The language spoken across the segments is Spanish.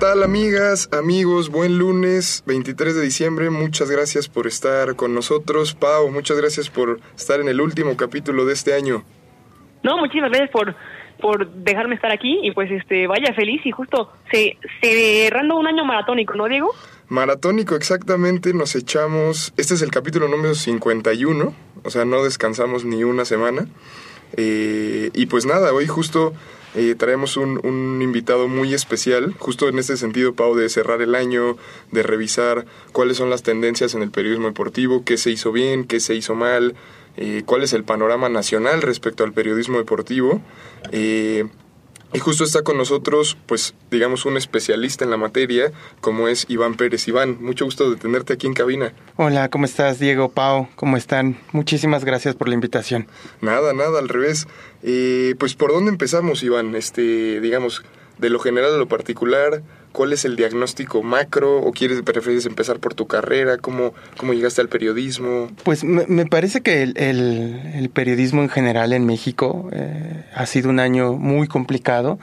Tal amigas, amigos? Buen lunes 23 de diciembre. Muchas gracias por estar con nosotros. Pau, muchas gracias por estar en el último capítulo de este año. No, muchísimas gracias por por dejarme estar aquí y pues este vaya feliz y justo se cerrando un año maratónico, ¿no, Diego? Maratónico, exactamente, nos echamos. Este es el capítulo número 51, o sea, no descansamos ni una semana. Eh, y pues nada, hoy justo eh, traemos un, un invitado muy especial, justo en este sentido, Pau, de cerrar el año, de revisar cuáles son las tendencias en el periodismo deportivo, qué se hizo bien, qué se hizo mal, eh, cuál es el panorama nacional respecto al periodismo deportivo. Eh, y justo está con nosotros, pues, digamos, un especialista en la materia, como es Iván Pérez. Iván, mucho gusto de tenerte aquí en cabina. Hola, ¿cómo estás, Diego, Pau? ¿Cómo están? Muchísimas gracias por la invitación. Nada, nada, al revés. Eh, pues, ¿por dónde empezamos, Iván? Este, digamos, de lo general a lo particular, ¿cuál es el diagnóstico macro? ¿O quieres, prefieres empezar por tu carrera? ¿Cómo, cómo llegaste al periodismo? Pues me, parece que el, el- periodismo en general en México eh, ha sido un año muy complicado,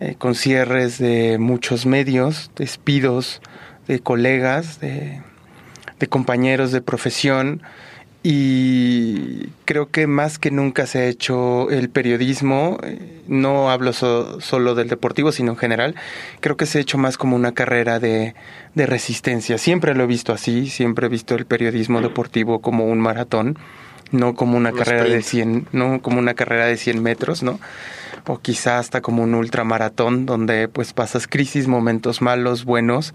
eh, con cierres de muchos medios, despidos de colegas, de compañeros de profesión. Y creo que más que nunca se ha hecho el periodismo, eh, no hablo so- solo del deportivo, sino en general, creo que se ha hecho más como una carrera de, de resistencia. Siempre lo he visto así, siempre he visto el periodismo deportivo como un maratón, no como una Un carrera de sprint. 100, no como una carrera de 100 metros, ¿no? O quizá hasta como un ultramaratón donde pues pasas crisis, momentos malos, buenos,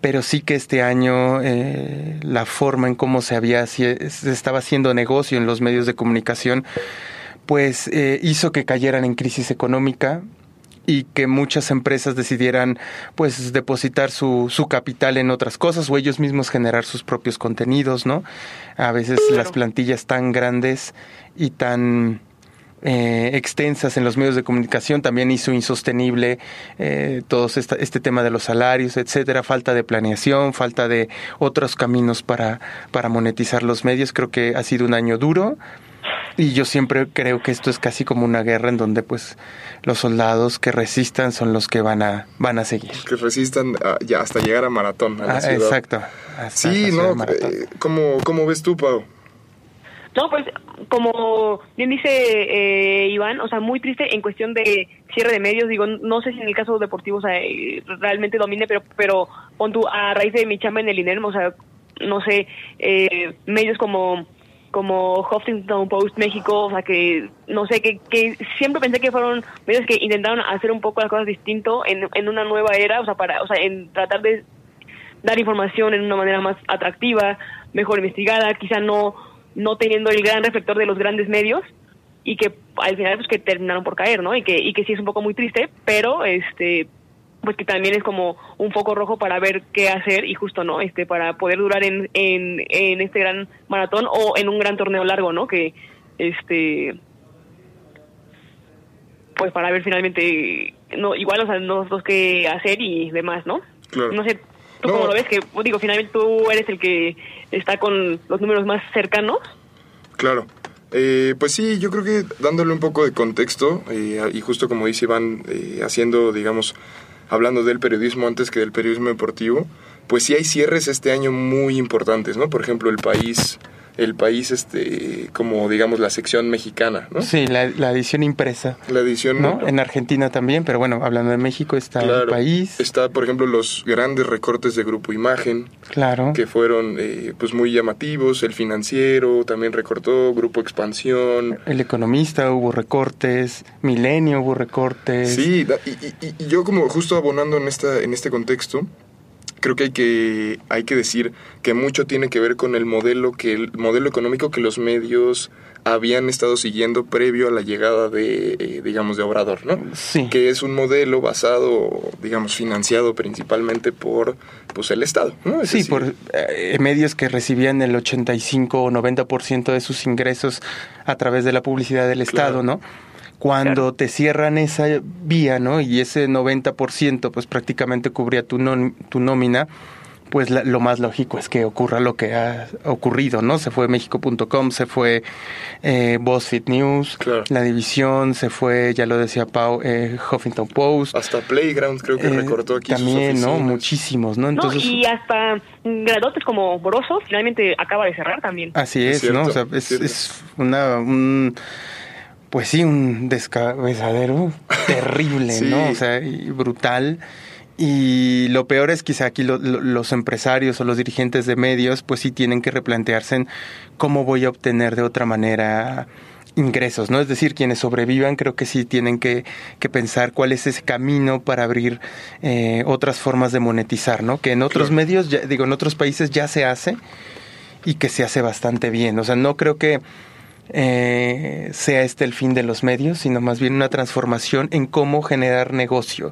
pero sí que este año eh, la forma en cómo se había se estaba haciendo negocio en los medios de comunicación pues eh, hizo que cayeran en crisis económica y que muchas empresas decidieran pues depositar su, su capital en otras cosas o ellos mismos generar sus propios contenidos, ¿no? A veces las plantillas tan grandes y tan eh, extensas en los medios de comunicación también hizo insostenible eh, todo esta- este tema de los salarios, etcétera, falta de planeación, falta de otros caminos para, para monetizar los medios. Creo que ha sido un año duro y yo siempre creo que esto es casi como una guerra en donde pues los soldados que resistan son los que van a, van a seguir. Que resistan a- ya hasta llegar a maratón, a la Ah, ciudad. exacto. hasta Sí, ¿no? Eh, ¿cómo, ¿Cómo ves tú, Pau? No, pues como bien dice eh, Iván, o sea, muy triste en cuestión de cierre de medios, digo, no sé si en el caso deportivo eh, realmente domine, pero pero pon tú, a raíz de mi chamba en el INERM, o sea, no sé, eh, medios como como Huffington Post México, o sea, que no sé, que, que siempre pensé que fueron medios que intentaron hacer un poco las cosas distinto en, en una nueva era, o sea, para, o sea, en tratar de dar información en una manera más atractiva, mejor investigada, quizá no no teniendo el gran reflector de los grandes medios y que al final pues que terminaron por caer, ¿no? Y que y que sí es un poco muy triste, pero este pues que también es como un foco rojo para ver qué hacer y justo no este para poder durar en, en, en este gran maratón o en un gran torneo largo no que este pues para ver finalmente no igual o sea nosotros qué hacer y demás no Claro. no sé tú No. cómo lo ves que digo finalmente tú eres el que está con los números más cercanos Claro. Eh, pues sí, yo creo que dándole un poco de contexto, eh, y justo como dice Iván, eh, haciendo, digamos, hablando del periodismo antes que del periodismo deportivo, pues sí hay cierres este año muy importantes, ¿no? Por ejemplo, el país, el país, este, como digamos la sección mexicana, ¿no? Sí, la, la edición impresa, La edición, ¿no? En Argentina también, pero bueno, hablando de México está el país, Está, por ejemplo, los grandes recortes de Grupo Imagen, claro. que fueron eh, pues muy llamativos. El financiero también recortó, Grupo Expansión. El economista hubo recortes, Milenio hubo recortes. Sí, y, y- y yo como justo abonando en, esta, en este contexto, creo que hay que hay que decir que mucho tiene que ver con el modelo que el modelo económico que los medios habían estado siguiendo previo a la llegada de eh, digamos de Obrador, ¿no? Sí. Que es un modelo basado, digamos, financiado principalmente por pues el Estado, ¿no? Es Sí, decir, por eh, medios que recibían el 85 o 90% de sus ingresos a través de la publicidad del Estado. ¿no? Cuando Claro. te cierran esa vía, ¿no? Y ese 90% pues prácticamente cubría tu, non- tu nómina, pues la- lo más lógico es que ocurra lo que ha ocurrido, ¿no? Se fue México.com, se fue eh, BuzzFeed News, Claro. La División, se fue, ya lo decía Pau, eh, Huffington Post. hasta Playground creo que eh, recortó aquí sus también, ¿no? Muchísimos, ¿no? No, Entonces, y hasta gradotes como Boroso finalmente acaba de cerrar también. Así Es es, cierto, ¿no? O sea, es, es una, un, pues sí, un descabezadero terrible, Sí. ¿no? O sea, y brutal. Y lo peor es quizá aquí lo- lo- los empresarios o los dirigentes de medios, pues sí tienen que replantearse en cómo voy a obtener de otra manera ingresos, ¿no? Es decir, quienes sobrevivan creo que sí tienen que, que pensar cuál es ese camino para abrir eh, otras formas de monetizar, ¿no? Que en otros Claro. medios, ya, digo, en otros países ya se hace y que se hace bastante bien. O sea, no creo que eh, sea este el fin de los medios, sino más bien una transformación en cómo generar negocio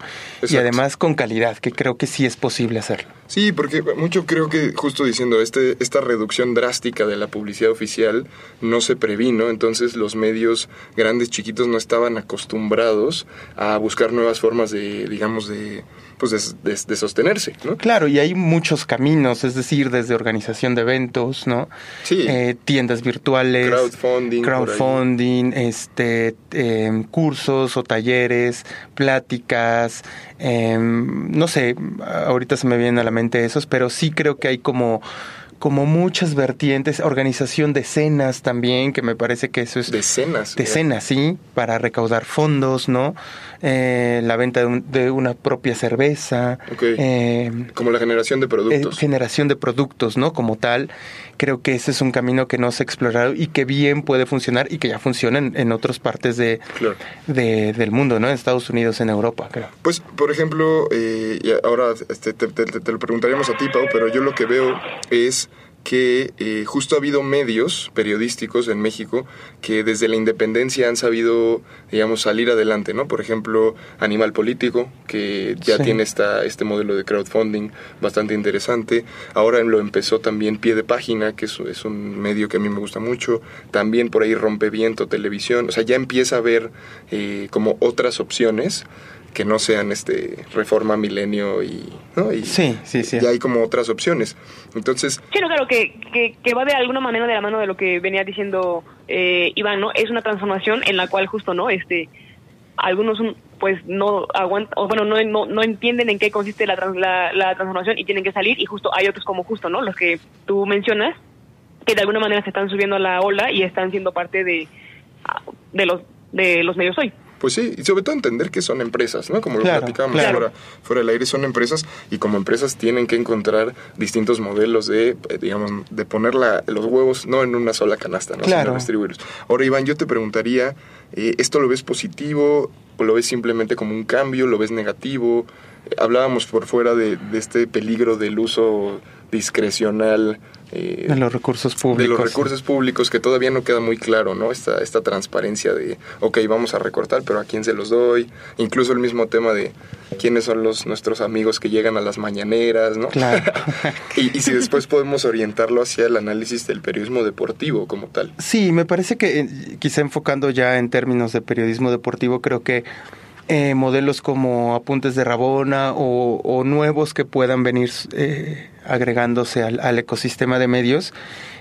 y además con calidad, que creo que sí es posible hacerlo. Sí, porque mucho creo que justo diciendo este esta reducción drástica de la publicidad oficial no se previno, entonces los medios grandes chiquitos no estaban acostumbrados a buscar nuevas formas de digamos de pues de, de- de sostenerse, ¿no? Claro, y hay muchos caminos, es decir, desde organización de eventos, ¿no? Sí. Eh, tiendas virtuales, Crowdfunding, crowdfunding, este, em, cursos o talleres, pláticas, em, no sé, ahorita se me vienen a la mente esos, pero sí creo que hay como como muchas vertientes, organización de cenas también, que me parece que eso es Decenas. de cenas, sí, para recaudar fondos, ¿no? Eh, la venta de, un- de una propia cerveza, Ok. eh, Como la generación de eh, productos. generación de productos, ¿no? Como tal, creo que ese es un camino que no se ha explorado y que bien puede funcionar y que ya funciona en, en otras partes de, Claro. de- del mundo, ¿no? En Estados Unidos, en Europa, creo. Pues, por ejemplo, eh, y ahora este, te, te- te- te lo preguntaríamos a ti, Pau, pero yo lo que veo es que eh, justo ha habido medios periodísticos en México que desde la independencia han sabido, digamos, salir adelante, ¿no? Por ejemplo, Animal Político, que ya Sí. tiene esta, este modelo de crowdfunding bastante interesante. Ahora lo empezó también Pie de Página, que es, es un medio que a mí me gusta mucho. También por ahí Rompeviento, Televisión. O sea, ya empieza a haber eh, como otras opciones que no sean este Reforma Milenio y, ¿no? y Sí, sí, sí. ya hay como otras opciones. Entonces, Sí, no, claro, que, que, que va de alguna manera de la mano de lo que venía diciendo eh, Iván, ¿no? Es una transformación en la cual justo, ¿no? Este, algunos pues no aguantan, o bueno, no, no, no entienden en qué consiste la, trans- la, la transformación y tienen que salir y justo hay otros como justo, ¿no? Los que tú mencionas, que de alguna manera se están subiendo a la ola y están siendo parte de, de los de los medios hoy. Pues sí, y sobre todo entender que son empresas, ¿no? Como lo platicábamos claro. fuera, fuera del aire, son empresas y como empresas tienen que encontrar distintos modelos de, eh, digamos, de poner la- los huevos no en una sola canasta, ¿no? Claro. Sino distribuirlos. Ahora, Iván, yo te preguntaría, eh, ¿esto lo ves positivo o lo ves simplemente como un cambio, lo ves negativo? Eh, hablábamos por fuera de, de este peligro del uso discrecional eh, De los recursos públicos. de los recursos públicos que todavía no queda muy claro, ¿no? Esta, esta transparencia de, ok, vamos a recortar, pero ¿a quién se los doy? Incluso el mismo tema de quiénes son los nuestros amigos que llegan a las mañaneras, ¿no? Claro. y, y si después podemos orientarlo hacia el análisis del periodismo deportivo como tal. Sí, me parece que eh, quizá enfocando ya en términos de periodismo deportivo, creo que eh, modelos como Apuntes de Rabona o, nuevos que puedan venir eh, agregándose al, al ecosistema de medios,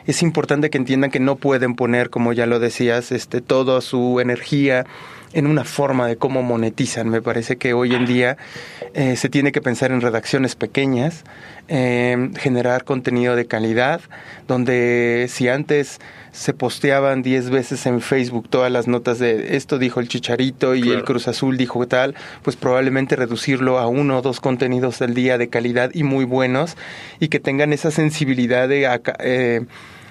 es importante que entiendan que no pueden poner, como ya lo decías, este, toda su energía en una forma de cómo monetizan. Me parece que hoy en día eh, se tiene que pensar en redacciones pequeñas, generar contenido de calidad, donde si antes se posteaban 10 veces en Facebook todas las notas de esto dijo el Chicharito y Claro. el Cruz Azul dijo tal, pues probablemente reducirlo a uno o dos contenidos al día de calidad y muy buenos y que tengan esa sensibilidad de... aca- eh,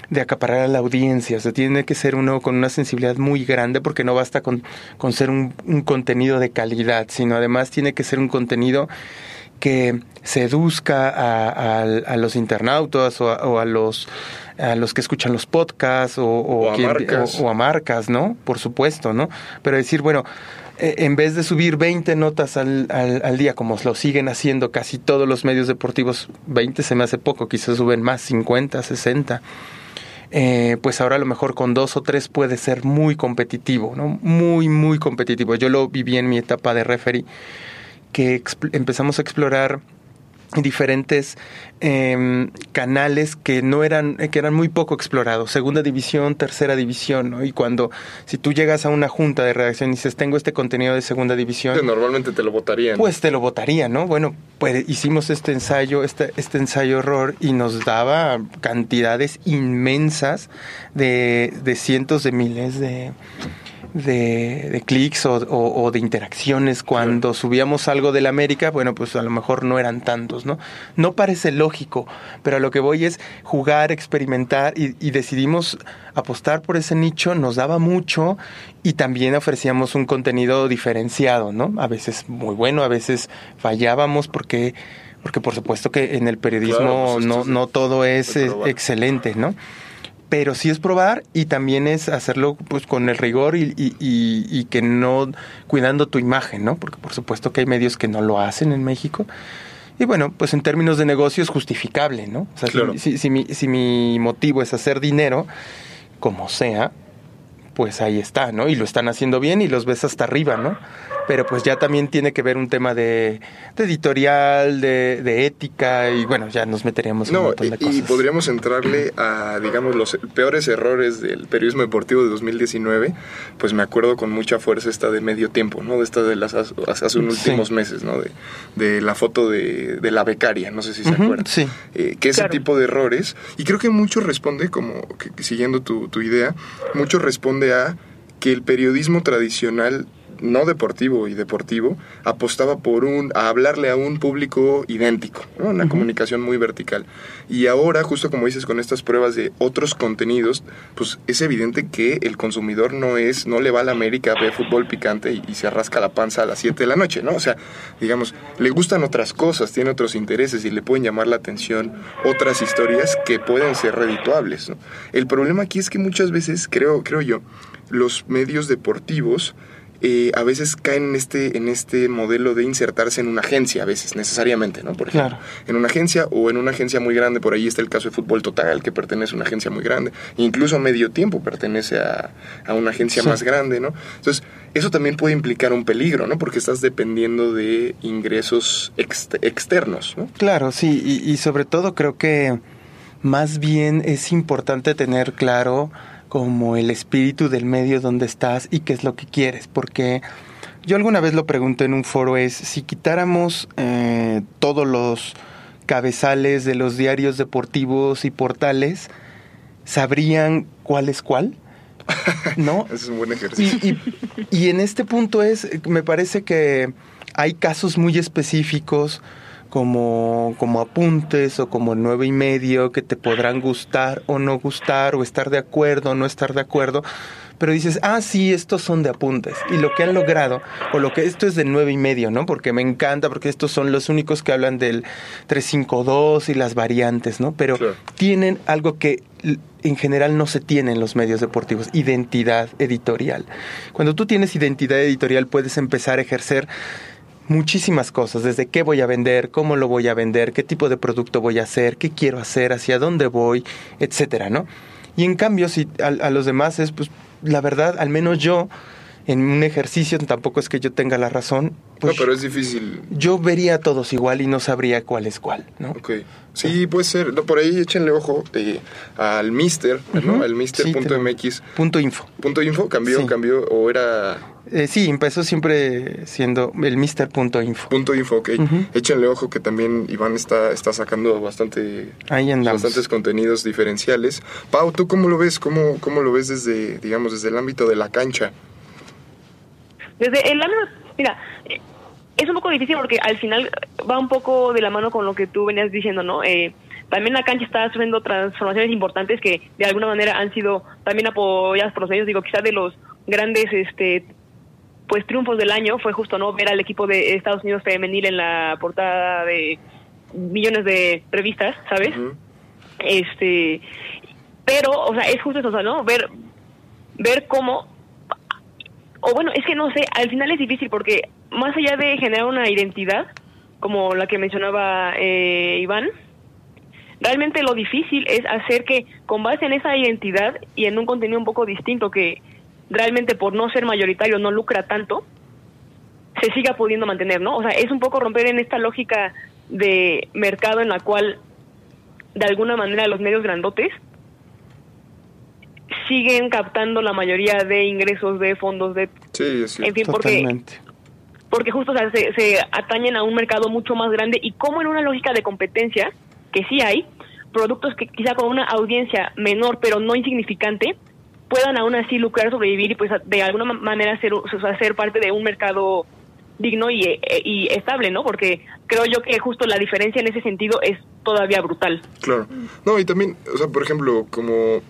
de acaparar a la audiencia, o sea, tiene que ser uno con una sensibilidad muy grande porque no basta con, con ser un, un contenido de calidad, sino además tiene que ser un contenido que seduzca a, a- a los internautas o a, o a los a los que escuchan los podcasts o, O a quien- marcas. o- a marcas, ¿no? Por supuesto, ¿no? Pero decir, bueno, eh, en vez de subir 20 notas al, al, al día, como lo siguen haciendo casi todos los medios deportivos, 20 se me hace poco, quizás suben más, 50, 60 eh, pues ahora a lo mejor con dos o tres puede ser muy competitivo, ¿no? Muy, muy competitivo. Yo lo viví en mi etapa de referee, que empezamos a explorar diferentes em, canales que no eran eh, que eran muy poco explorados segunda división tercera división ¿no? y cuando si tú llegas a una junta de redacción y dices tengo este contenido de segunda división Normalmente te lo votarían. pues te lo votaría, ¿no? Bueno, pues hicimos este ensayo, este, este ensayo error y nos daba cantidades inmensas de, de cientos de miles de, de, de clics o, o- o de interacciones. Cuando subíamos algo del América, bueno, pues a lo mejor no eran tantos, ¿no? No parece lógico, pero a lo que voy es jugar, experimentar y, y decidimos apostar por ese nicho, nos daba mucho y también ofrecíamos un contenido diferenciado, ¿no? A veces muy bueno, a veces fallábamos porque porque por supuesto que en el periodismo Claro, pues no, no todo es excelente, ¿no? Pero sí es probar y también es hacerlo pues con el rigor y, y- y- y que no cuidando tu imagen, ¿no? Porque por supuesto que hay medios que no lo hacen en México. Y bueno, pues en términos de negocio es justificable, ¿no? O sea, si- Claro. si, si mi, si mi motivo es hacer dinero, como sea, pues ahí está, ¿no? Y lo están haciendo bien y los ves hasta arriba, ¿no? Pero pues ya también tiene que ver un tema de, de editorial, de, de ética y bueno, ya nos meteríamos en un No, montón de y, y cosas. podríamos entrarle a, digamos, los peores errores del periodismo deportivo de 2019. Pues me acuerdo con mucha fuerza esta de medio tiempo, ¿no? De esta de las hace hace unos Sí. últimos meses, ¿no? De, de la foto de, de la becaria, no sé si se Ujú, acuerdan. sí. Eh, que ese Claro. tipo de errores, y creo que mucho responde, como que siguiendo tu, tu idea, mucho responde a que el periodismo tradicional no deportivo y deportivo apostaba por un a hablarle a un público idéntico, ¿no? una comunicación muy vertical. Y ahora, justo como dices con estas pruebas de otros contenidos, pues es evidente que el consumidor no es no le va a la América, ve fútbol picante y, y se rasca la panza a las 7 de la noche, ¿no? O sea, digamos, le gustan otras cosas, tiene otros intereses y le pueden llamar la atención otras historias que pueden ser redituables, ¿no? El problema aquí es que muchas veces, creo creo yo, los medios deportivos eh, a veces caen en este, en este modelo de insertarse en una agencia, a veces, necesariamente, ¿no? Por ejemplo, Claro. en una agencia o en una agencia muy grande, por ahí está el caso de Fútbol Total, que pertenece a una agencia muy grande, incluso Medio Tiempo pertenece a, a una agencia Sí. más grande, ¿no? Entonces, eso también puede implicar un peligro, ¿no? Porque estás dependiendo de ingresos ext- externos, ¿no? Claro, sí, y, y sobre todo creo que más bien es importante tener claro como el espíritu del medio donde estás y qué es lo que quieres, porque yo alguna vez lo pregunté en un foro, es si quitáramos eh, todos los cabezales de los diarios deportivos y portales, ¿sabrían cuál es cuál? ¿No? Es un buen ejercicio. Y, y- y en este punto es, me parece que hay casos muy específicos como, como apuntes o como nueve y medio que te podrán gustar o no gustar o estar de acuerdo o no estar de acuerdo. Pero dices, ah, sí, estos son de apuntes. Y lo que han logrado, o lo que esto es de nueve y medio, ¿no? Porque me encanta, porque estos son los únicos que hablan del 352 y las variantes, ¿no? Pero tienen algo que en general no se tiene en los medios deportivos, identidad editorial. Cuando tú tienes identidad editorial puedes empezar a ejercer muchísimas cosas, desde qué voy a vender, cómo lo voy a vender, qué tipo de producto voy a hacer, qué quiero hacer, hacia dónde voy, etcétera, ¿no? Y en cambio, si a, a los demás es, pues, la verdad, al menos yo, en un ejercicio, tampoco es que yo tenga la razón, pues no, pero es difícil. yo vería a todos igual y no sabría cuál es cuál, ¿no? Ok. Sí, puede ser. No, por ahí échenle ojo eh, al Mister, ¿no? Ujú. Al Sí, Mister.mx. Punto info. Punto info cambió, Sí. cambió, o era Eh, sí, empezó siempre siendo el Mister.info. punto info, ok. Ujú. Échenle ojo que también Iván está, está sacando bastante, Ahí andamos. bastantes contenidos diferenciales. Pau, ¿tú cómo lo ves? ¿Cómo, cómo lo ves desde, digamos, desde el ámbito de la cancha? Desde el ámbito, mira, es un poco difícil porque al final va un poco de la mano con lo que tú venías diciendo, ¿no? Eh, también la cancha está sufriendo transformaciones importantes que de alguna manera han sido también apoyadas por los medios, digo, quizás de los grandes este pues triunfos del año fue justo no ver al equipo de Estados Unidos femenil en la portada de millones de revistas, ¿sabes? Este, pero, o sea, es justo eso, ¿no? Ver, ver cómo, o bueno, es que no sé, al final es difícil porque más allá de generar una identidad, como la que mencionaba eh, Iván, realmente lo difícil es hacer que con base en esa identidad y en un contenido un poco distinto que realmente por no ser mayoritario no lucra tanto, se siga pudiendo mantener, ¿no? O sea, es un poco romper en esta lógica de mercado en la cual de alguna manera los medios grandotes siguen captando la mayoría de ingresos de fondos de Sí, es en fin porque Totalmente. porque justo o sea, se, se atañen a un mercado mucho más grande y como en una lógica de competencia que sí hay productos que quizá con una audiencia menor pero no insignificante puedan aún así lucrar sobrevivir y pues de alguna ma- manera ser, o sea, ser parte de un mercado digno y, e- y estable no porque creo yo que justo la diferencia en ese sentido es todavía brutal Claro. No, y también, o sea, por ejemplo, como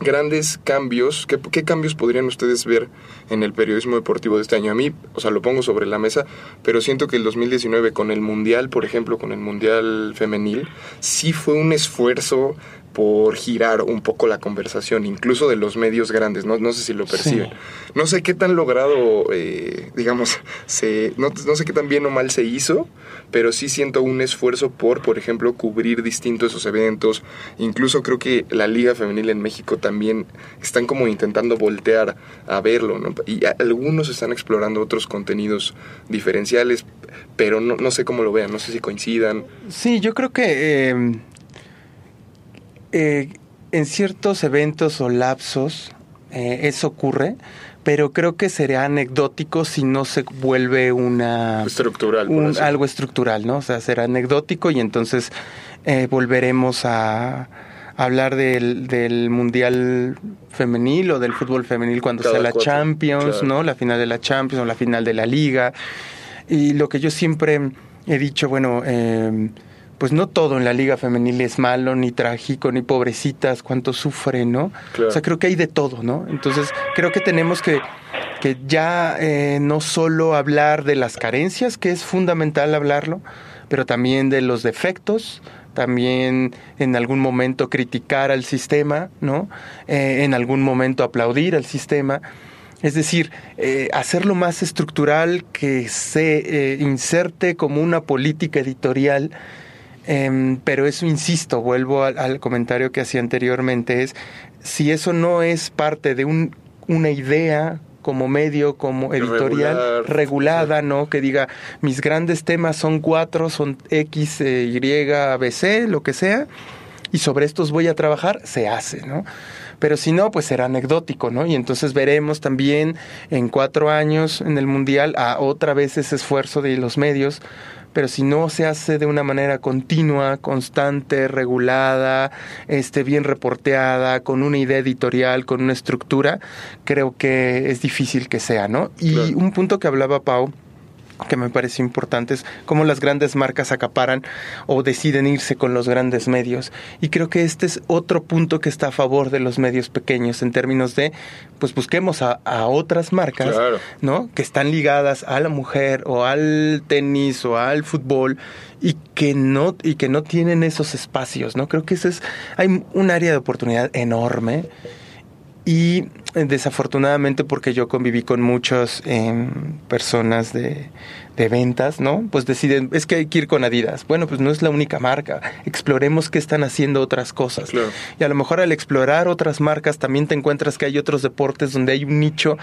grandes cambios, ¿qué, qué cambios podrían ustedes ver en el periodismo deportivo de este año? A mí, o sea, lo pongo sobre la mesa, pero siento que el 2019 con el Mundial, por ejemplo, con el Mundial femenil, sí fue un esfuerzo por girar un poco la conversación, incluso de los medios grandes, no, no sé si lo perciben. No sé qué tan logrado, eh, digamos, se, no, no sé qué tan bien o mal se hizo, pero sí siento un esfuerzo por, por ejemplo, cubrir distintos esos eventos. Incluso creo que la Liga Femenil en México también están como intentando voltear a verlo, ¿no? Y algunos están explorando otros contenidos diferenciales, pero no, no sé cómo lo vean, no sé si coincidan. Sí, yo creo que eh, eh, en ciertos eventos o lapsos eh, eso ocurre, pero creo que sería anecdótico si no se vuelve una Estructural, un- algo estructural, ¿no? O sea, será anecdótico y entonces eh, volveremos a hablar del, del mundial femenil o del fútbol femenil cuando Cada sea la cuatro, Champions, claro. ¿no? La final de la Champions o la final de la Liga. Y lo que yo siempre he dicho, bueno, eh, pues no todo en la liga femenil es malo, ni trágico, ni pobrecitas, cuánto sufren, ¿no? Claro. O sea, creo que hay de todo, ¿no? Entonces, creo que tenemos que, que ya eh, no solo hablar de las carencias, que es fundamental hablarlo, pero también de los defectos, también en algún momento criticar al sistema, ¿no? Eh, en algún momento aplaudir al sistema. Es decir, eh, hacerlo más estructural, que se eh, inserte como una política editorial. Em, pero eso, insisto, vuelvo al, al comentario que hacía anteriormente, es si eso no es parte de un, una idea como medio, como editorial, Regular. regulada, ¿no? Que diga, mis grandes temas son cuatro, son X, eh, Y, ABC, lo que sea, y sobre estos voy a trabajar, se hace, ¿no? Pero si no, pues será anecdótico, ¿no? Y entonces veremos también en cuatro años en el Mundial a otra vez ese esfuerzo de los medios, pero si no se hace de una manera continua, constante, regulada, este, bien reporteada, con una idea editorial, con una estructura, creo que es difícil que sea, ¿no? Y Claro. un punto que hablaba Pau, que me parece importante es cómo las grandes marcas acaparan o deciden irse con los grandes medios. Y creo que este es otro punto que está a favor de los medios pequeños en términos de, pues busquemos a, a otras marcas, Claro. ¿no? Que están ligadas a la mujer o al tenis o al fútbol y que no y que no tienen esos espacios, ¿no? Creo que ese es hay un área de oportunidad enorme y eh, desafortunadamente porque yo conviví con muchas em, personas de, de ventas, ¿no? Pues deciden, es que hay que ir con Adidas. Bueno, pues no es la única marca. Exploremos qué están haciendo otras cosas. Claro. Y a lo mejor al explorar otras marcas también te encuentras que hay otros deportes donde hay un nicho,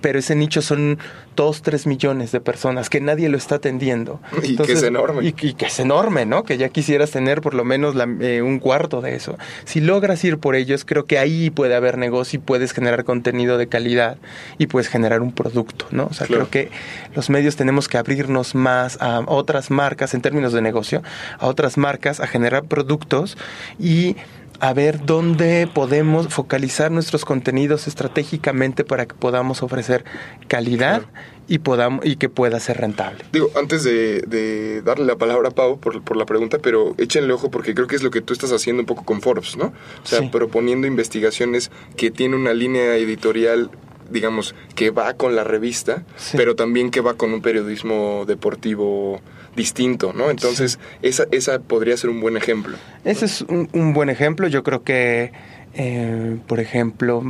pero ese nicho son dos, tres millones de personas que nadie lo está atendiendo. Y que es enorme. Y, y que es enorme, ¿no? Que ya quisieras tener por lo menos la- eh, un cuarto de eso. Si logras ir por ellos, creo que ahí puede haber negocio y puedes generar contenido de calidad y puedes generar un producto, ¿no? O sea, Claro. creo que los medios tenemos que abrirnos más a otras marcas en términos de negocio, a otras marcas, a generar productos y a ver dónde podemos focalizar nuestros contenidos estratégicamente para que podamos ofrecer calidad y podamos y que pueda ser rentable. Digo, antes de, de darle la palabra a Pau por, por la pregunta, pero échenle ojo porque creo que es lo que tú estás haciendo un poco con Forbes, ¿no? O sea, Sí. proponiendo investigaciones que tienen una línea editorial digamos, que va con la revista, Sí. pero también que va con un periodismo deportivo distinto, ¿no? Entonces, esa, esa podría ser un buen ejemplo. Ese es un, un buen ejemplo. Yo creo que, eh, por ejemplo,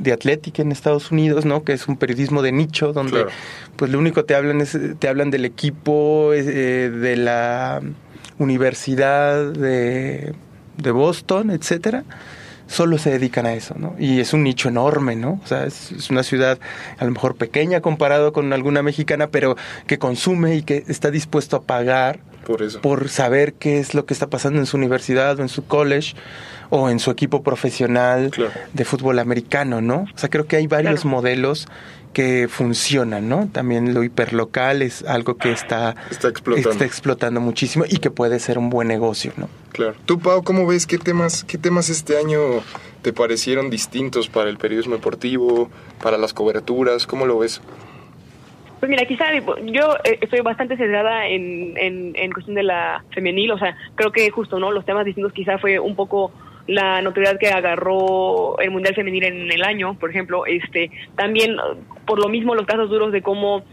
The Athletic en Estados Unidos, ¿no? Que es un periodismo de nicho donde, Claro. pues, lo único que te hablan es te hablan del equipo eh, de la universidad de, de Boston, etcétera. Solo se dedican a eso, ¿no? Y es un nicho enorme, ¿no? O sea, es, es una ciudad a lo mejor pequeña comparado con alguna mexicana, pero que consume y que está dispuesto a pagar Por eso. por saber qué es lo que está pasando en su universidad o en su college o en su equipo profesional Claro. de fútbol americano, ¿no? O sea, creo que hay varios Claro. modelos que funcionan, ¿no? También lo hiperlocal es algo que está, Está explotando. está explotando muchísimo y que puede ser un buen negocio, ¿no? Claro. Tú, Pau, ¿cómo ves qué temas, qué temas este año te parecieron distintos para el periodismo deportivo, para las coberturas? ¿Cómo lo ves? Pues mira, quizá yo eh, estoy bastante sesgada en, en, en cuestión de la femenil, o sea, creo que justo, ¿no? Los temas distintos quizá fue un poco la notoriedad que agarró el Mundial Femenil en el año, por ejemplo, este también por lo mismo los casos duros de cómo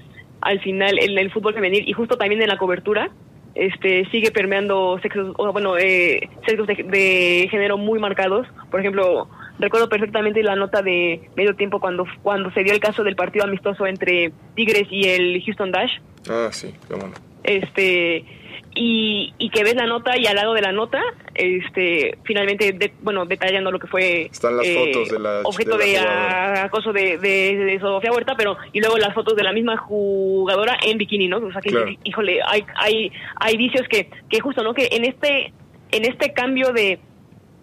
al final el fútbol femenil y justo también en la cobertura este sigue permeando sexos o bueno eh, sexos de, de género muy marcados por ejemplo recuerdo perfectamente la nota de medio tiempo cuando cuando se dio el caso del partido amistoso entre Tigres y el Houston Dash Ah, sí, qué bueno. este y, y que ves la nota y al lado de la nota este finalmente de- bueno detallando lo que fue Están las fotos de la- objeto de la acoso de, de, de Sofía Huerta pero y luego las fotos de la misma jugadora en bikini no o sea que Claro. híjole hay hay hay vicios que que justo no que en este en este cambio de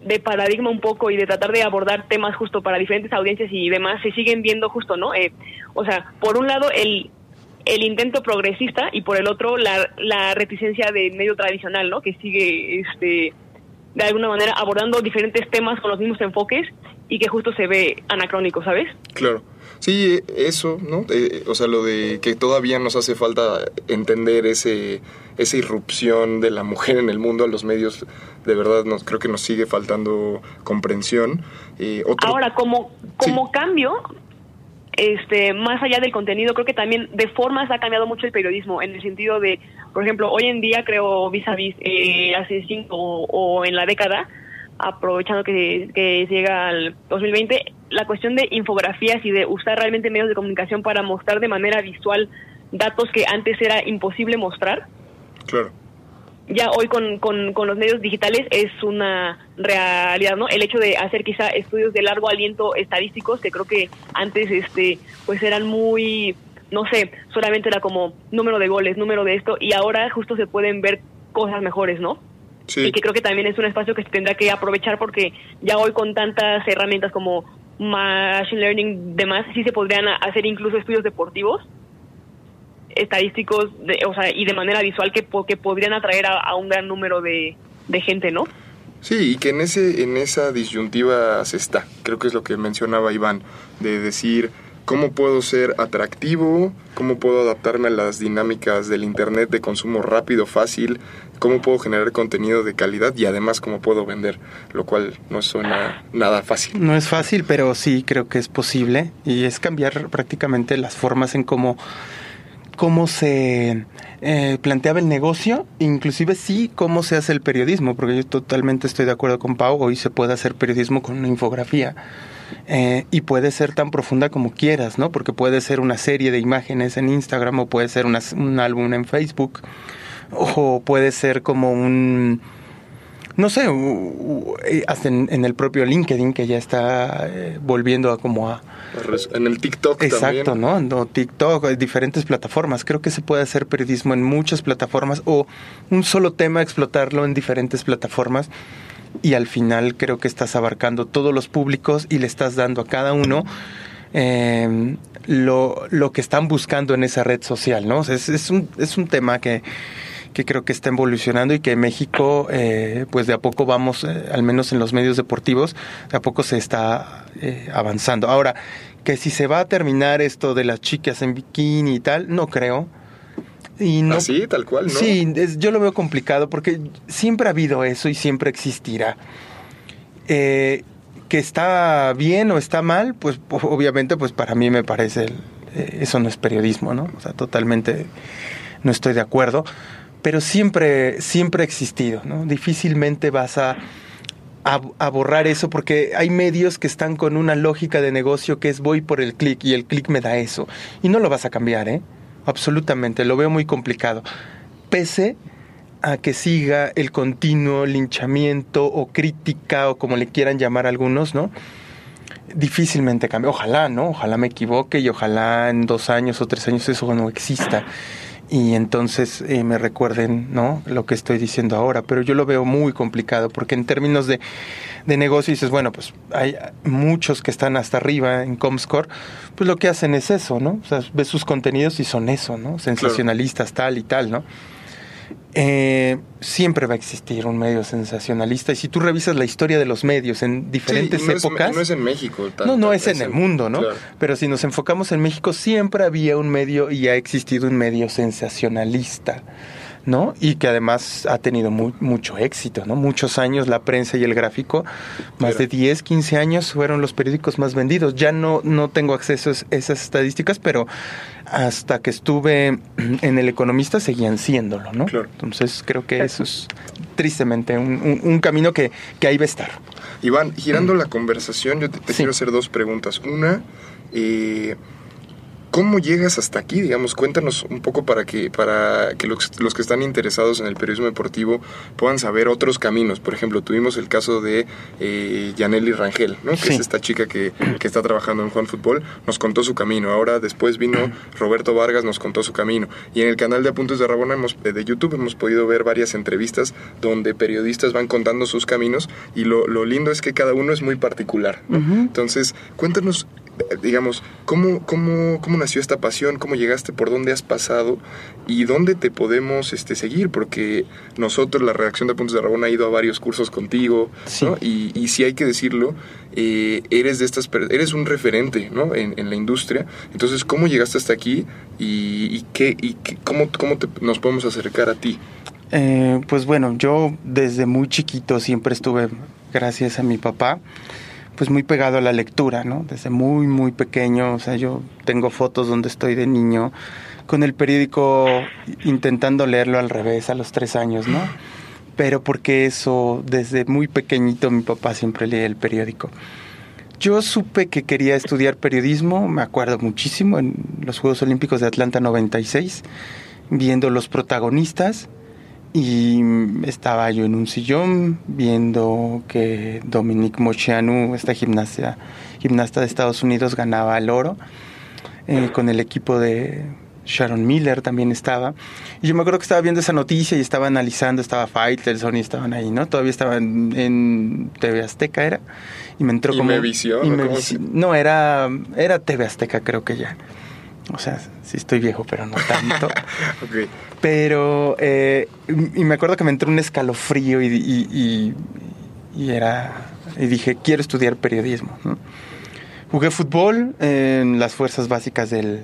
de paradigma un poco y de tratar de abordar temas justo para diferentes audiencias y demás se siguen viendo justo no Eh, o sea por un lado el el intento progresista y por el otro la, la reticencia del medio tradicional, ¿no? Que sigue, este, de alguna manera abordando diferentes temas con los mismos enfoques y que justo se ve anacrónico, ¿sabes? Claro. Sí, eso, ¿no? Eh, o sea, lo de que todavía nos hace falta entender ese esa irrupción de la mujer en el mundo a los medios, de verdad nos creo que nos sigue faltando comprensión. Eh, otro- Ahora, como, como Sí. cambio, este, más allá del contenido, creo que también de formas ha cambiado mucho el periodismo, en el sentido de, por ejemplo, hoy en día creo vis a vis, eh, hace cinco o, en la década, aprovechando que, que llega al 2020, la cuestión de infografías y de usar realmente medios de comunicación para mostrar de manera visual datos que antes era imposible mostrar, claro. Ya hoy con, con, con los medios digitales es una realidad, ¿no? El hecho de hacer quizá estudios de largo aliento estadísticos, que creo que antes este pues eran muy, no sé, solamente era como número de goles, número de esto, y ahora justo se pueden ver cosas mejores, ¿no? Sí. Y que creo que también es un espacio que se tendrá que aprovechar porque ya hoy con tantas herramientas como machine learning, demás, sí se podrían hacer incluso estudios deportivos estadísticos, de, o sea, y de manera visual que, que podrían atraer a, a un gran número de, de gente, ¿no? Sí, y que en ese en esa disyuntiva se está. Creo que es lo que mencionaba Iván, de decir cómo puedo ser atractivo, cómo puedo adaptarme a las dinámicas del internet de consumo rápido, fácil, cómo puedo generar contenido de calidad y además cómo puedo vender, lo cual no suena nada fácil. No es fácil, pero sí creo que es posible y es cambiar prácticamente las formas en cómo, cómo se eh, planteaba el negocio, inclusive sí cómo se hace el periodismo, porque yo totalmente estoy de acuerdo con Pau, hoy se puede hacer periodismo con una infografía. eh, y puede ser tan profunda como quieras, ¿no? Porque puede ser una serie de imágenes en Instagram o puede ser un álbum en Facebook o puede ser como un, no sé, eh, hasta en, en el propio LinkedIn que ya está eh, volviendo a como a... En el TikTok Exacto, también. ¿no? No, TikTok, eh, diferentes plataformas. Creo que se puede hacer periodismo en muchas plataformas o un solo tema explotarlo en diferentes plataformas y al final creo que estás abarcando todos los públicos y le estás dando a cada uno eh, lo, lo que están buscando en esa red social, ¿no? O sea, es, es un, es un tema que, que creo que está evolucionando y que México, eh, pues de a poco vamos, eh, al menos en los medios deportivos, de a poco se está eh, avanzando. Ahora, que si se va a terminar esto de las chicas en bikini y tal, no creo. Y no, Así, tal cual, ¿no? Sí, es- yo lo veo complicado porque siempre ha habido eso y siempre existirá. Eh, que está bien o está mal, pues obviamente pues para mí me parece eh, eso no es periodismo, ¿no? O sea, totalmente no estoy de acuerdo, pero siempre siempre ha existido, ¿no? Difícilmente vas a a, borrar eso porque hay medios que están con una lógica de negocio que es voy por el clic y el clic me da eso. Y no lo vas a cambiar, ¿eh? Absolutamente, lo veo muy complicado. Pese a que siga el continuo linchamiento o crítica o como le quieran llamar algunos, ¿no? Difícilmente cambia. Ojalá, ¿no? Ojalá me equivoque y ojalá en dos años o tres años eso no exista y entonces eh, me recuerden no lo que estoy diciendo ahora pero yo lo veo muy complicado porque en términos de, de negocio dices bueno pues hay muchos que están hasta arriba en Comscore pues lo que hacen es eso no o sea ves sus contenidos y son eso no sensacionalistas tal y tal no eh, siempre va a existir un medio sensacionalista. Y si tú revisas la historia de los medios en diferentes épocas. no es en México. no, no es en el mundo, ¿no? Pero si nos enfocamos en México, siempre había un medio y ha existido un medio sensacionalista. ¿No? Y que además ha tenido mucho éxito, ¿no? Muchos años la prensa y el gráfico, más de 10, 15 años fueron los periódicos más vendidos. Ya no, no tengo acceso a esas estadísticas, pero hasta que estuve en El Economista seguían siéndolo, ¿no? Entonces creo que eso es tristemente un, camino que, que, ahí va a estar. Iván, girando la conversación, yo te, quiero hacer dos preguntas. Una, eh, ¿Cómo llegas hasta aquí? Digamos, cuéntanos un poco para que, para que los, que están interesados en el periodismo deportivo puedan saber otros caminos. Por ejemplo, tuvimos el caso de eh, Yaneli Rangel, ¿no? que es esta chica que, que, está trabajando en Juan Fútbol, nos contó su camino. Ahora después vino Roberto Vargas, nos contó su camino. Y en el canal de Apuntes de Rabona hemos, eh, de YouTube hemos podido ver varias entrevistas donde periodistas van contando sus caminos y lo, lo lindo es que cada uno es muy particular. Entonces, cuéntanos digamos, ¿cómo, cómo, cómo nació esta pasión? ¿Cómo llegaste? ¿Por dónde has pasado? ¿Y dónde te podemos este, seguir? Porque nosotros, la redacción de Puntos de Rabón, ha ido a varios cursos contigo, Y, y si hay que decirlo, eh, eres de estas eres un referente ¿no? en, la industria. Entonces, ¿cómo llegaste hasta aquí y, qué, y cómo, cómo nos podemos acercar a ti? Eh, pues bueno, yo desde muy chiquito siempre estuve, gracias a mi papá, pues muy pegado a la lectura, ¿no? Desde muy, muy pequeño, o sea, yo tengo fotos donde estoy de niño con el periódico intentando leerlo al revés a los tres años, ¿no? Pero porque eso, desde muy pequeñito mi papá siempre leía el periódico. Yo supe que quería estudiar periodismo, me acuerdo muchísimo, en los Juegos Olímpicos de Atlanta 96, viendo los protagonistas y estaba yo en un sillón viendo que Dominique Moceanu, esta gimnasia, gimnasta de Estados Unidos, ganaba el oro eh, con el equipo de Sharon Miller también estaba. Y yo me acuerdo que estaba viendo esa noticia y estaba analizando, estaba Faitelson y estaban ahí, ¿no? Todavía estaban en TV Azteca, era. Y me entró como... no, era, era TV Azteca, creo que ya. O sea, sí estoy viejo, pero no tanto. Pero, eh, y me acuerdo que me entró un escalofrío y, y, era, y dije, quiero estudiar periodismo. Jugué fútbol en las fuerzas básicas del,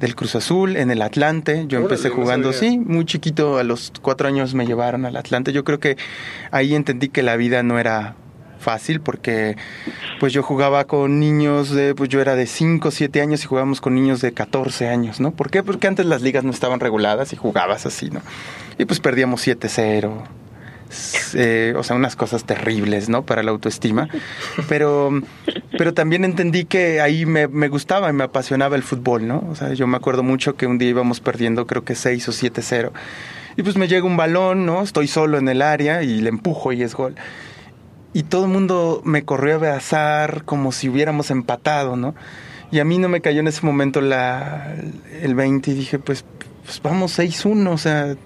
del Cruz Azul, en el Atlante. Yo empecé jugando, sí, muy chiquito, a los cuatro años me llevaron al Atlante. Yo creo que ahí entendí que la vida no era fácil porque pues yo jugaba con niños de, pues yo era de 5, 7 años y jugábamos con niños de 14 años, ¿no? ¿Por qué? Porque antes las ligas no estaban reguladas y jugabas así, ¿no? Y pues perdíamos 7-0. Eh, o sea, unas cosas terribles, ¿no? Para la autoestima. Pero, pero también entendí que ahí me, me, gustaba y me apasionaba el fútbol, ¿no? O sea, yo me acuerdo mucho que un día íbamos perdiendo, creo que 6 o 7-0. Y pues me llega un balón, ¿no? Estoy solo en el área y le empujo y es gol y todo el mundo me corrió a abrazar como si hubiéramos empatado, ¿no? Y a mí no me cayó en ese momento la, el 20 y dije, pues, pues vamos 6-1, o sea,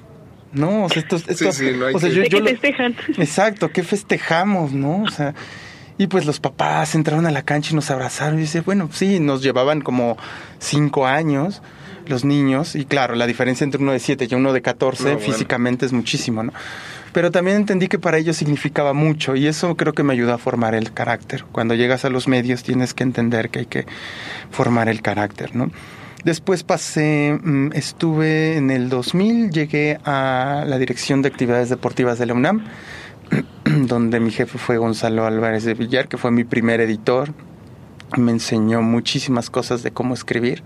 no, o sea, esto, esto sí, no hay o sea, yo, yo festejan? Exacto, ¿qué festejamos, no? O sea, y pues los papás entraron a la cancha y nos abrazaron y dice, bueno, sí, nos llevaban como cinco años los niños y claro, la diferencia entre uno de 7 y uno de 14 físicamente es muchísimo, ¿no? Pero también entendí que para ellos significaba mucho y eso creo que me ayudó a formar el carácter. Cuando llegas a los medios tienes que entender que hay que formar el carácter, ¿no? Después pasé, mm, estuve en el 2000, llegué a la Dirección de Actividades Deportivas de la UNAM donde mi jefe fue Gonzalo Álvarez de Villar, que fue mi primer editor. Me enseñó muchísimas cosas de cómo escribir.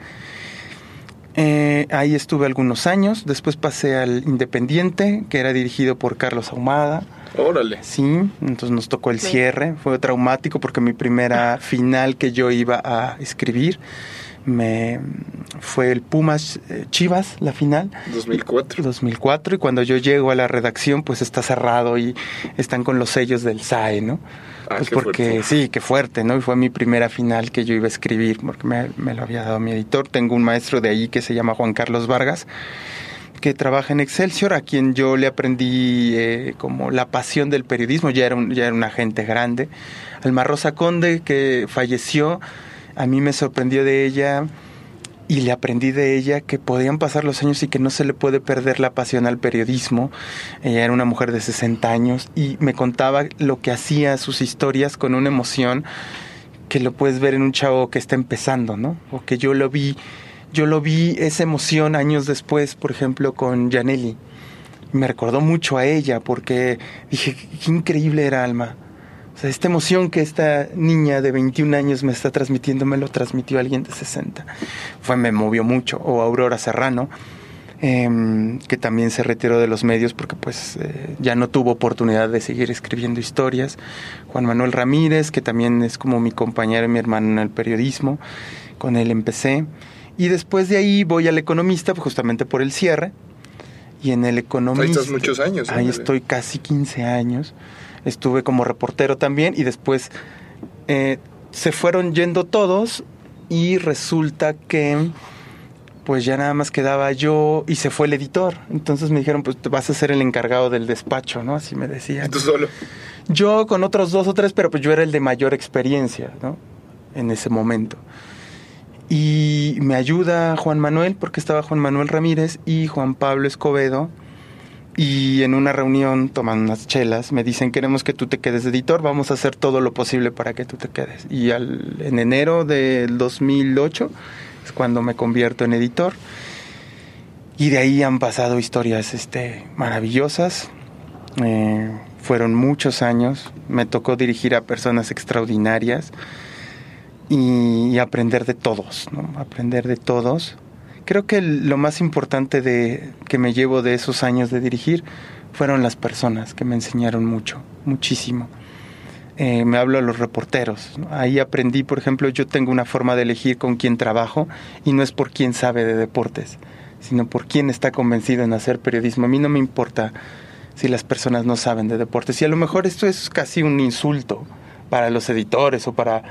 Eh, ahí estuve algunos años, después pasé al Independiente, que era dirigido por Carlos Ahumada. Órale. Sí, entonces nos tocó el cierre, fue traumático porque mi primera final que yo iba a escribir me fue el Pumas eh, Chivas, la final. 2004. 2004 y cuando yo llego a la redacción pues está cerrado y están con los sellos del SAE, ¿no? Ah, pues porque fuerte. sí, qué fuerte, ¿no? Y fue mi primera final que yo iba a escribir porque me, me lo había dado mi editor. Tengo un maestro de ahí que se llama Juan Carlos Vargas que trabaja en Excelsior, a quien yo le aprendí eh, como la pasión del periodismo, ya era, un, ya era una gente grande. Alma Rosa Conde, que falleció, a mí me sorprendió de ella y le aprendí de ella que podían pasar los años y que no se le puede perder la pasión al periodismo. Ella era una mujer de 60 años y me contaba lo que hacía, sus historias con una emoción que lo puedes ver en un chavo que está empezando, ¿no? O que yo lo vi, yo lo vi esa emoción años después, por ejemplo, con Janelli. Me recordó mucho a ella porque dije, qué increíble era Alma. O sea, esta emoción que esta niña de 21 años me está transmitiendo, me lo transmitió alguien de 60. Fue, me movió mucho. O Aurora Serrano, eh, que también se retiró de los medios porque pues eh, ya no tuvo oportunidad de seguir escribiendo historias. Juan Manuel Ramírez, que también es como mi compañero y mi hermano en el periodismo. Con él empecé. Y después de ahí voy al economista, justamente por el cierre. Y en el economista... Ahí estás muchos años. Ahí estoy casi 15 años. Estuve como reportero también y después eh, se fueron yendo todos y resulta que pues ya nada más quedaba yo y se fue el editor. Entonces me dijeron, pues te vas a ser el encargado del despacho, ¿no? Así me decían. Tú solo. Yo con otros dos o tres, pero pues yo era el de mayor experiencia, ¿no? En ese momento. Y me ayuda Juan Manuel, porque estaba Juan Manuel Ramírez y Juan Pablo Escobedo. Y en una reunión, tomando unas chelas, me dicen, queremos que tú te quedes de editor, vamos a hacer todo lo posible para que tú te quedes. Y al, en enero del 2008 es cuando me convierto en editor. Y de ahí han pasado historias este, maravillosas. Eh, fueron muchos años. Me tocó dirigir a personas extraordinarias y, y aprender de todos, ¿no? Aprender de todos. Creo que lo más importante de, que me llevo de esos años de dirigir fueron las personas que me enseñaron mucho, muchísimo. Eh, me hablo a los reporteros. Ahí aprendí, por ejemplo, yo tengo una forma de elegir con quién trabajo y no es por quién sabe de deportes, sino por quién está convencido en hacer periodismo. A mí no me importa si las personas no saben de deportes. Y a lo mejor esto es casi un insulto para los editores o para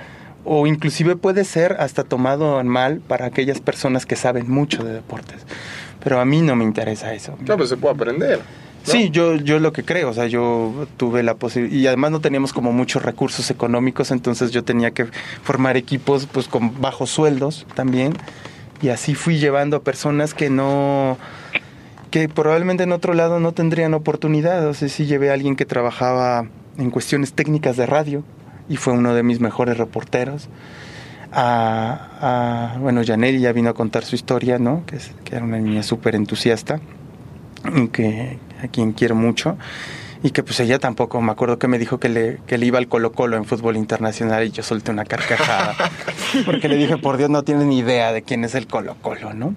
o inclusive puede ser hasta tomado mal para aquellas personas que saben mucho de deportes. Pero a mí no me interesa eso. Claro, pues se puede aprender. ¿no? Sí, yo, yo lo que creo, o sea, yo tuve la posibilidad, y además no teníamos como muchos recursos económicos, entonces yo tenía que formar equipos pues con bajos sueldos también, y así fui llevando a personas que no, que probablemente en otro lado no tendrían oportunidad, o sea, sí llevé a alguien que trabajaba en cuestiones técnicas de radio, y fue uno de mis mejores reporteros. A, a, bueno, Janelli ya vino a contar su historia, ¿no? Que, es, que era una niña súper entusiasta, y que a quien quiero mucho y que pues ella tampoco, me acuerdo que me dijo que le, que le iba al Colo Colo en fútbol internacional y yo solté una carcajada porque le dije, por Dios, no tienes ni idea de quién es el Colo Colo, ¿no?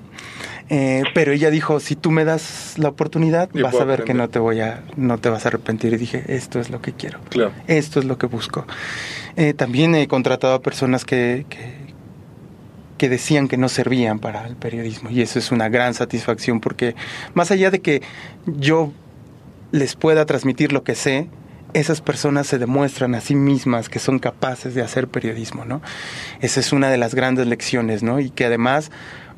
Eh, pero ella dijo, si tú me das la oportunidad, Yo vas a ver que aprender. no te voy a, no te vas a arrepentir. Y dije, esto es lo que quiero. Claro. Esto es lo que busco. Eh, también he contratado a personas que, que, que decían que no servían para el periodismo y eso es una gran satisfacción porque más allá de que yo les pueda transmitir lo que sé, esas personas se demuestran a sí mismas que son capaces de hacer periodismo, ¿no? Esa es una de las grandes lecciones, ¿no? Y que además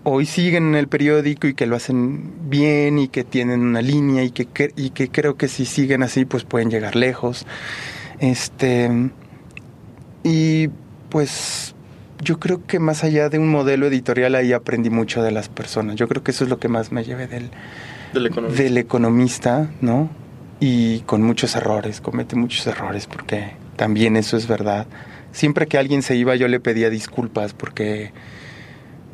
hoy siguen en el periódico y que lo hacen bien y que tienen una línea y que, y que creo que si siguen así pues pueden llegar lejos. Este y pues yo creo que más allá de un modelo editorial ahí aprendí mucho de las personas. Yo creo que eso es lo que más me llevé del, Del economista. del economista, ¿no? Y con muchos errores, comete muchos errores porque también eso es verdad. Siempre que alguien se iba yo le pedía disculpas porque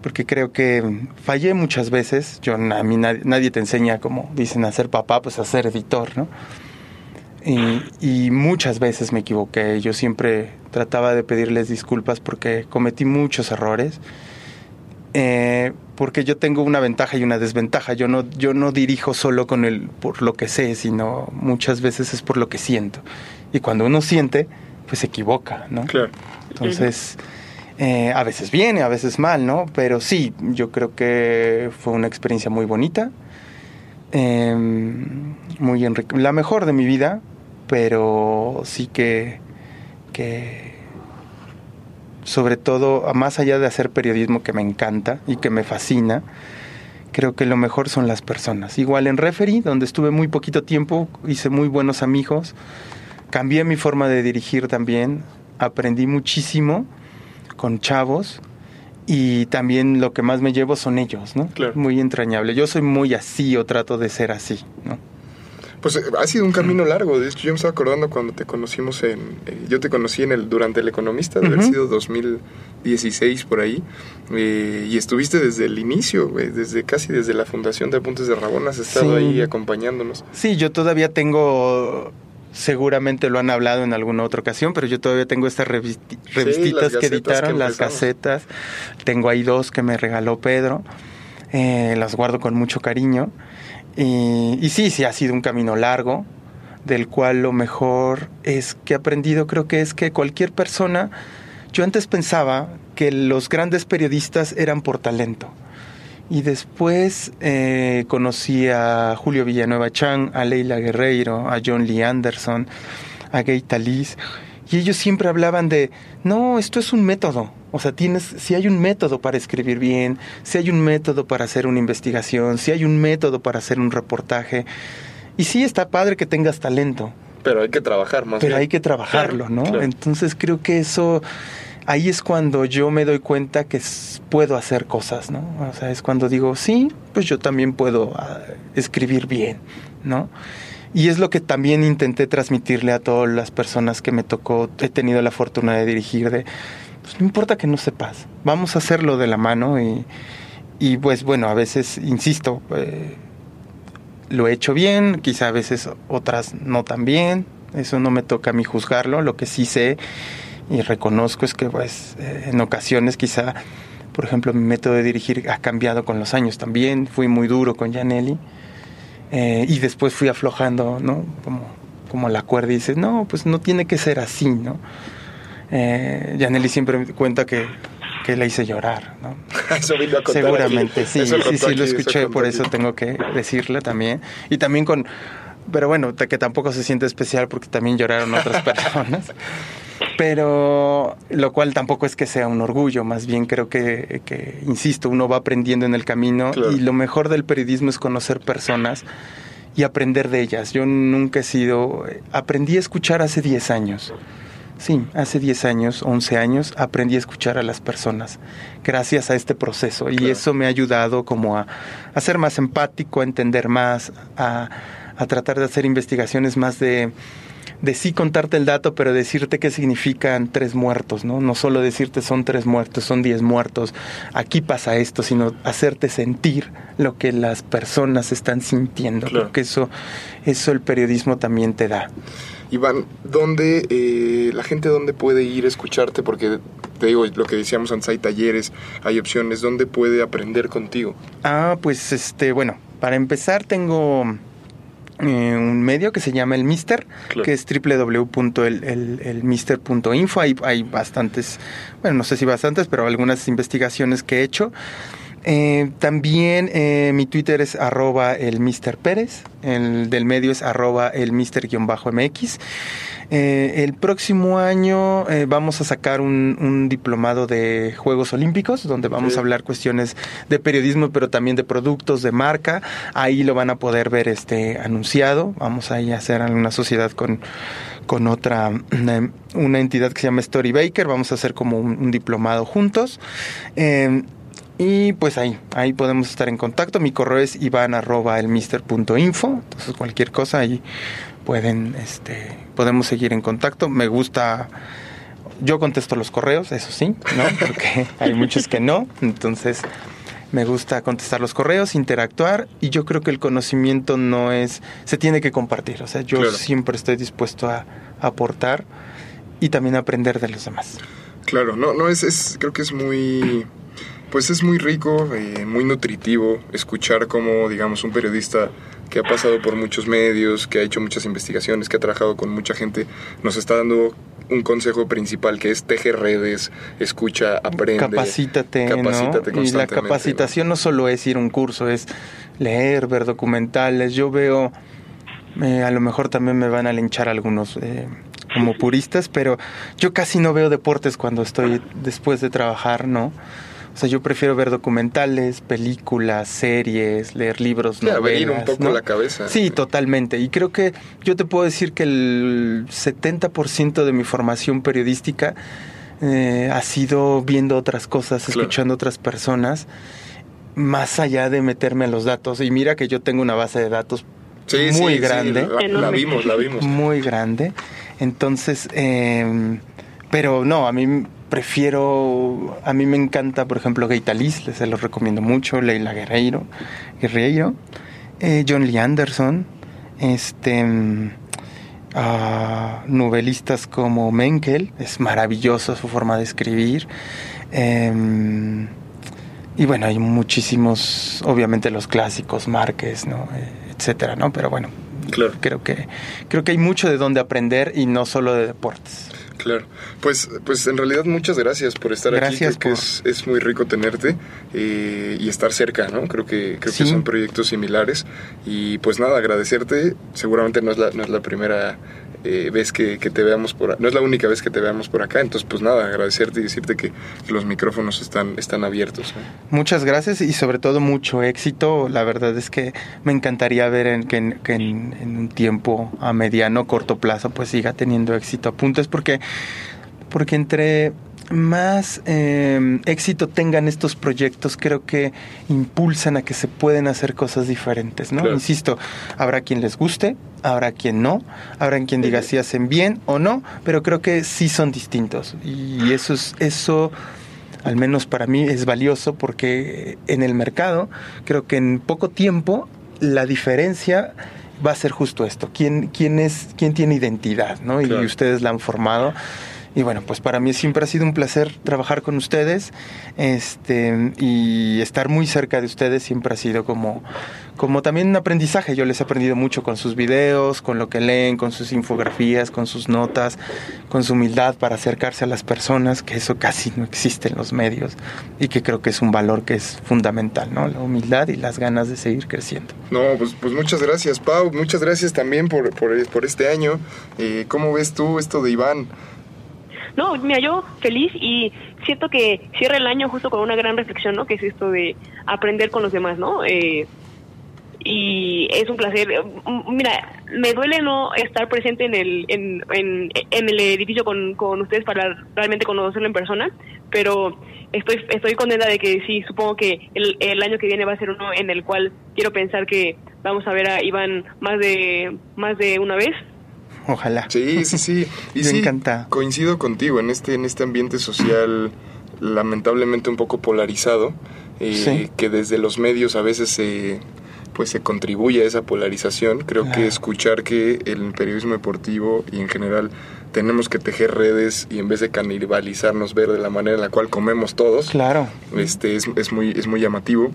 porque creo que fallé muchas veces. Yo a mí nadie, nadie te enseña como dicen a ser papá, pues a ser editor, ¿no? Y, y muchas veces me equivoqué. Yo siempre trataba de pedirles disculpas porque cometí muchos errores. Eh, porque yo tengo una ventaja y una desventaja. Yo no, yo no dirijo solo con el por lo que sé, sino muchas veces es por lo que siento. Y cuando uno siente, pues se equivoca, ¿no? Claro. Entonces, eh, a veces bien, a veces mal, ¿no? Pero sí, yo creo que fue una experiencia muy bonita, eh, muy enrique la mejor de mi vida, pero sí que, que, sobre todo, más allá de hacer periodismo que me encanta y que me fascina, creo que lo mejor son las personas. Igual en Referee, donde estuve muy poquito tiempo, hice muy buenos amigos, cambié mi forma de dirigir también, aprendí muchísimo con chavos y también lo que más me llevo son ellos, ¿no? Claro. Muy entrañable. Yo soy muy así o trato de ser así, ¿no? Pues eh, ha sido un camino largo. De hecho, yo me estaba acordando cuando te conocimos en. eh, yo te conocí en el durante el Economista, de haber Ujú. sido 2016 por ahí. eh, y estuviste desde el inicio, desde casi desde la fundación de Apuntes de Rabón. Has estado Sí. ahí acompañándonos. Sí, yo todavía tengo, seguramente lo han hablado en alguna otra ocasión, pero yo todavía tengo estas revisti- revistitas que editaron, que las casetas. Tengo ahí dos que me regaló Pedro. Eh, las guardo con mucho cariño. Y, y sí, sí, ha sido un camino largo, del cual lo mejor es que he aprendido, creo que es que cualquier persona, yo antes pensaba que los grandes periodistas eran por talento. Y después eh, conocí a Julio Villanueva Chan, a Leila Guerreiro, a John Lee Anderson, a Gay Talis. Y ellos siempre hablaban de, no, esto es un método. O sea, tienes, si hay un método para escribir bien, si hay un método para hacer una investigación, si hay un método para hacer un reportaje. Y sí, está padre que tengas talento, Pero hay que trabajar más. pero bien. hay que trabajarlo, ¿no? claro. Entonces creo que eso, ahí es cuando yo me doy cuenta que puedo hacer cosas, ¿no? O sea, es cuando digo, sí, pues yo también puedo ah, escribir bien, ¿no? Y es lo que también intenté transmitirle a todas las personas que me tocó, he tenido la fortuna de dirigir, de, pues no importa que no sepas, vamos a hacerlo de la mano y, y pues bueno, a veces, insisto, eh, lo he hecho bien, quizá a veces otras no tan bien, eso no me toca a mí juzgarlo, lo que sí sé y reconozco es que pues eh, en ocasiones quizá, por ejemplo, mi método de dirigir ha cambiado con los años también, fui muy duro con Janelli eh, y después fui aflojando, ¿no? Como, como la cuerda y dices, no, pues no tiene que ser así, ¿no? Eh, Janelli siempre cuenta que, que la hice llorar, ¿no? Eso vino a contar Seguramente, aquí. sí, Eso sí, sí, lo aquí, escuché, contó por aquí. eso tengo que decirle también. Y también con, pero bueno, que tampoco se siente especial porque también lloraron otras personas. Pero lo cual tampoco es que sea un orgullo, más bien creo que, que, insisto, uno va aprendiendo en el camino Claro. y lo mejor del periodismo es conocer personas y aprender de ellas. Yo nunca he sido, aprendí a escuchar hace 10 años. Sí, hace 10 años, 11 años, aprendí a escuchar a las personas gracias a este proceso y Claro. eso me ha ayudado como a, a ser más empático, a entender más, a, a tratar de hacer investigaciones más de, de sí contarte el dato, pero decirte qué significan tres muertos, ¿no? No solo decirte son tres muertos, son diez muertos, aquí pasa esto, sino hacerte sentir lo que las personas están sintiendo. Claro. Creo que eso, eso el periodismo también te da. Iván, ¿dónde eh, la gente dónde puede ir a escucharte? Porque te digo lo que decíamos antes, hay talleres, hay opciones, ¿dónde puede aprender contigo? Ah, pues este, bueno, para empezar tengo eh, un medio que se llama El Mister, Claro. que es www.elmister.info. Hay, hay bastantes, bueno, no sé si bastantes, pero algunas investigaciones que he hecho. Eh, también eh, mi Twitter es arroba el Mister Pérez, el del medio es arroba el Mister-MX. Eh, el próximo año vamos a sacar un, un diplomado de Juegos Olímpicos, donde vamos Sí. a hablar cuestiones de periodismo, pero también de productos, de marca. Ahí lo van a poder ver este anunciado. Vamos a ir a hacer una sociedad con, con otra, una, una entidad que se llama Story Baker. Vamos a hacer como un, un diplomado juntos. Y pues ahí, ahí podemos estar en contacto. Mi correo es ivan arroba. Entonces cualquier cosa ahí pueden, este, podemos seguir en contacto. Me gusta, yo contesto los correos, eso sí, ¿no? Porque hay muchos que no. Entonces, me gusta contestar los correos, interactuar y yo creo que el conocimiento no es, se tiene que compartir, o sea, yo Claro. siempre estoy dispuesto a, a aportar y también aprender de los demás. Claro, no, no es, es creo que es muy, pues es muy rico, eh, muy nutritivo escuchar cómo, digamos, un periodista que ha pasado por muchos medios, que ha hecho muchas investigaciones, que ha trabajado con mucha gente, nos está dando un consejo principal que es teje redes, escucha, aprende. Capacítate, capacítate ¿no? Y la capacitación ¿no? solo es ir a un curso, es leer, ver documentales. Yo veo, eh, a lo mejor también me van a linchar algunos eh, como puristas, pero yo casi no veo deportes cuando estoy después de trabajar, ¿no? O sea, yo prefiero ver documentales, películas, series, leer libros, Sí, abrir novelas. un poco ¿no? la cabeza. Sí, totalmente. Y creo que yo te puedo decir que el 70% de mi formación periodística eh, ha sido viendo otras cosas, Claro. escuchando otras personas, más allá de meterme a los datos. Y mira que yo tengo una base de datos Sí, muy sí, sí, grande. la- la, vimos, la vimos. muy grande. Entonces, eh, pero no, a mí prefiero, a mí me encanta, por ejemplo, Gaitalis, les se los recomiendo mucho, Leila Guerreiro, Guerreiro, eh, John Lee Anderson, este, mm, ah, novelistas como Menkel, es maravillosa su forma de escribir. em, y bueno, hay muchísimos, obviamente los clásicos, Márquez, ¿no? Eh, etcétera, ¿no? Pero bueno, Claro. creo que creo que hay mucho de dónde aprender y no solo de deportes. Claro, pues, pues en realidad muchas gracias por estar Gracias aquí. Creo por- que es, es muy rico tenerte eh, y estar cerca, ¿no? Creo que creo Sí. que son proyectos similares y pues nada, agradecerte. Seguramente no es la, no es la primera eh, vez que, que te veamos por, no es la única vez que te veamos por acá. Entonces pues nada, agradecerte y decirte que, los micrófonos están están abiertos. ¿no? Muchas gracias y sobre todo mucho éxito. La verdad es que me encantaría ver en, que, en, que en- en un tiempo a mediano, corto plazo, pues siga teniendo éxito. Apuntes porque, porque entre más eh, éxito tengan estos proyectos, creo que impulsan a que se pueden hacer cosas diferentes, ¿no? Claro. Insisto, habrá quien les guste, habrá quien no, habrá quien diga si hacen bien o no, pero creo que sí son distintos y eso es eso al menos para mí es valioso porque en el mercado creo que en poco tiempo la diferencia va a ser justo esto, quién quién es quién tiene identidad, ¿no? Claro. Y ustedes la han formado. Y bueno, pues para mí siempre ha sido un placer trabajar con ustedes, este, y estar muy cerca de ustedes siempre ha sido como, como también un aprendizaje. Yo les he aprendido mucho con sus videos, con lo que leen, con sus infografías, con sus notas, con su humildad para acercarse a las personas, que eso casi no existe en los medios y que creo que es un valor que es fundamental, ¿no? La humildad y las ganas de seguir creciendo. No, pues, pues muchas gracias, Pau. Muchas gracias también por, por, este año. Eh, ¿Cómo ves tú esto de Iván? No, mira, yo feliz y siento que cierra el año justo con una gran reflexión, ¿no? Que es esto de aprender con los demás, ¿no? Eh, y es un placer. Mm, Mira, me duele no estar presente en el en, en, el edificio con, con ustedes para realmente conocerlo en persona, pero estoy estoy contenta de que sí, supongo que el, el año que viene va a ser uno en el cual quiero pensar que vamos a ver a Iván más de más de una vez Ojalá. Sí, sí, sí. Y Me sí, encanta. coincido contigo en este, en este ambiente social lamentablemente un poco polarizado, eh, Sí. que desde los medios a veces se pues se contribuye a esa polarización. Creo que escuchar que el periodismo deportivo y en general tenemos que tejer redes y en vez de canibalizarnos ver de la manera en la cual comemos todos, Claro. este es, es muy es muy llamativo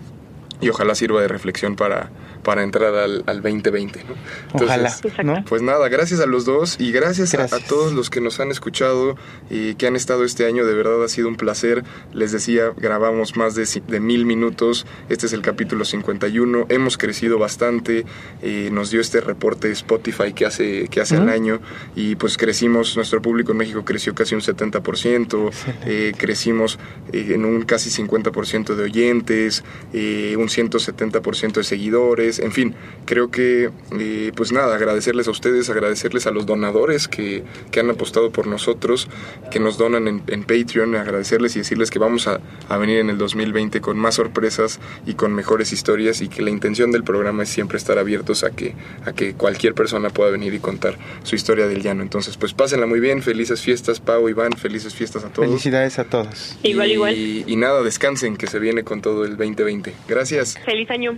y ojalá sirva de reflexión para, para entrar al, al 2020. ¿no? Ojalá, Exacto. ¿no? Pues nada, gracias a los dos y gracias, a- todos los que nos han escuchado y que han estado este año. De verdad ha sido un placer. Les decía, grabamos más de, de mil minutos. Este es el capítulo 51. Hemos crecido bastante. eh, nos dio este reporte Spotify que hace, que hace el año y pues crecimos, nuestro público en México creció casi un 70%. eh, crecimos eh, en un casi 50% de oyentes, eh, un 170% de seguidores, en fin, creo que, eh, pues nada, agradecerles a ustedes, agradecerles a los donadores que, que han apostado por nosotros, que nos donan en, en Patreon, agradecerles y decirles que vamos a, a venir en el 2020 con más sorpresas y con mejores historias y que la intención del programa es siempre estar abiertos a que, a que cualquier persona pueda venir y contar su historia del llano. Entonces, pues pásenla muy bien, felices fiestas, Pau, Iván, felices fiestas a todos. Felicidades a todos. Igual, y, igual. Y nada, descansen, que se viene con todo el 2020. Gracias. Feliz año.